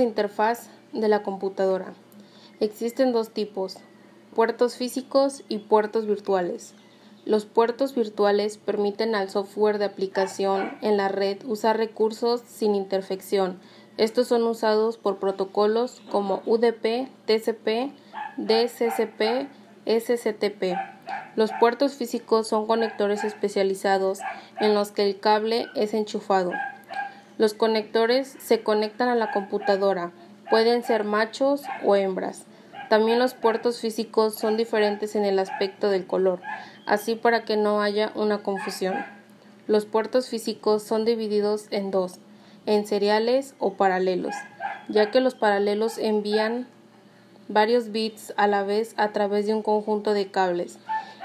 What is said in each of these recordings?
de interfaz de la computadora. Existen dos tipos, puertos físicos y puertos virtuales. Los puertos virtuales permiten al software de aplicación en la red usar recursos sin interfección. Estos son usados por protocolos como UDP, TCP, DCCP, SCTP. Los puertos físicos son conectores especializados en los que el cable es enchufado. Los conectores se conectan a la computadora, pueden ser machos o hembras. También los puertos físicos son diferentes en el aspecto del color, así para que no haya una confusión. Los puertos físicos son divididos en dos, en seriales o paralelos, ya que los paralelos envían varios bits a la vez a través de un conjunto de cables,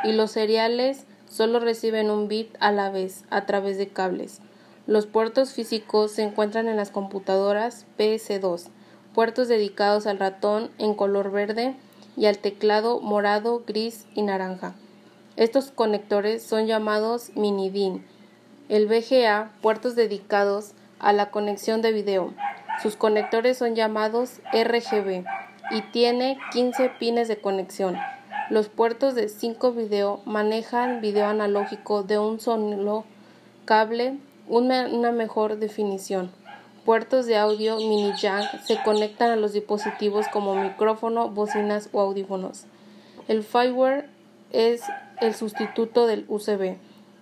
y los seriales solo reciben un bit a la vez a través de cables. Los puertos físicos se encuentran en las computadoras PS2, puertos dedicados al ratón en color verde y al teclado morado, gris y naranja. Estos conectores son llamados mini-DIN. El VGA, puertos dedicados a la conexión de video. Sus conectores son llamados RGB y tiene 15 pines de conexión. Los puertos de 5 video manejan video analógico de un solo cable una, mejor definición. Puertos de audio mini jack se conectan a los dispositivos como micrófono, bocinas o audífonos. El fireware es el sustituto del USB.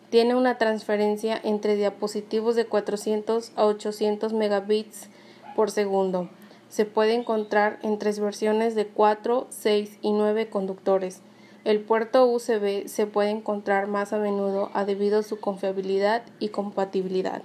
Tiene una transferencia entre dispositivos de 400 a 800 megabits por segundo. Se puede encontrar en tres versiones de 4, 6 y 9 conductores. El puerto USB se puede encontrar más a menudo debido a su confiabilidad y compatibilidad.